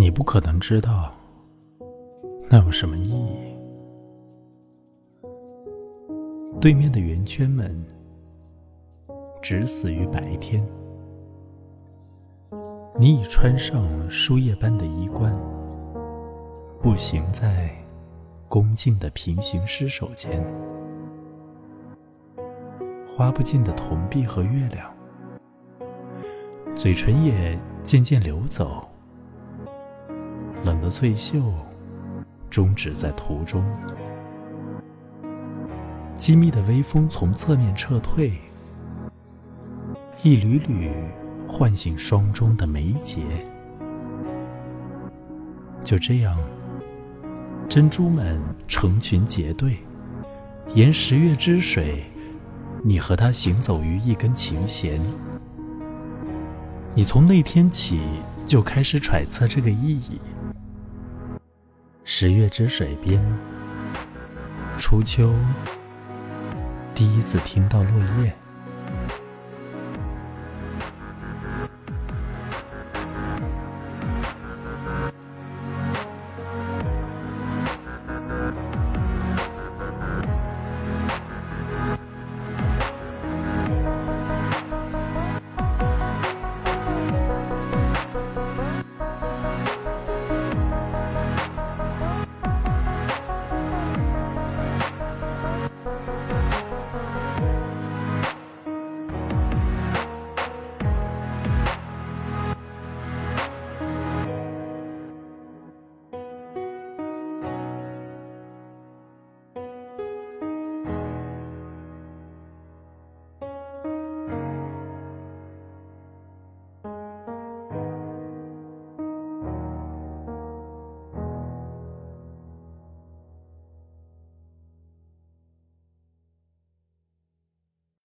你不可能知道，那有什么意义？对面的圆圈们只死于白天。你已穿上树叶般的衣冠，步行在恭敬的平行尸首前，花不尽的铜币和月亮，嘴唇也渐渐流走，冷的翠袖终止在途中，机密的微风从侧面撤退，一缕缕。唤醒霜中的眉睫，就这样，珍珠们成群结队，沿十月之水，你和他行走于一根琴弦。你从那天起就开始揣测这个意义。十月之水边，初秋，第一次听到落叶。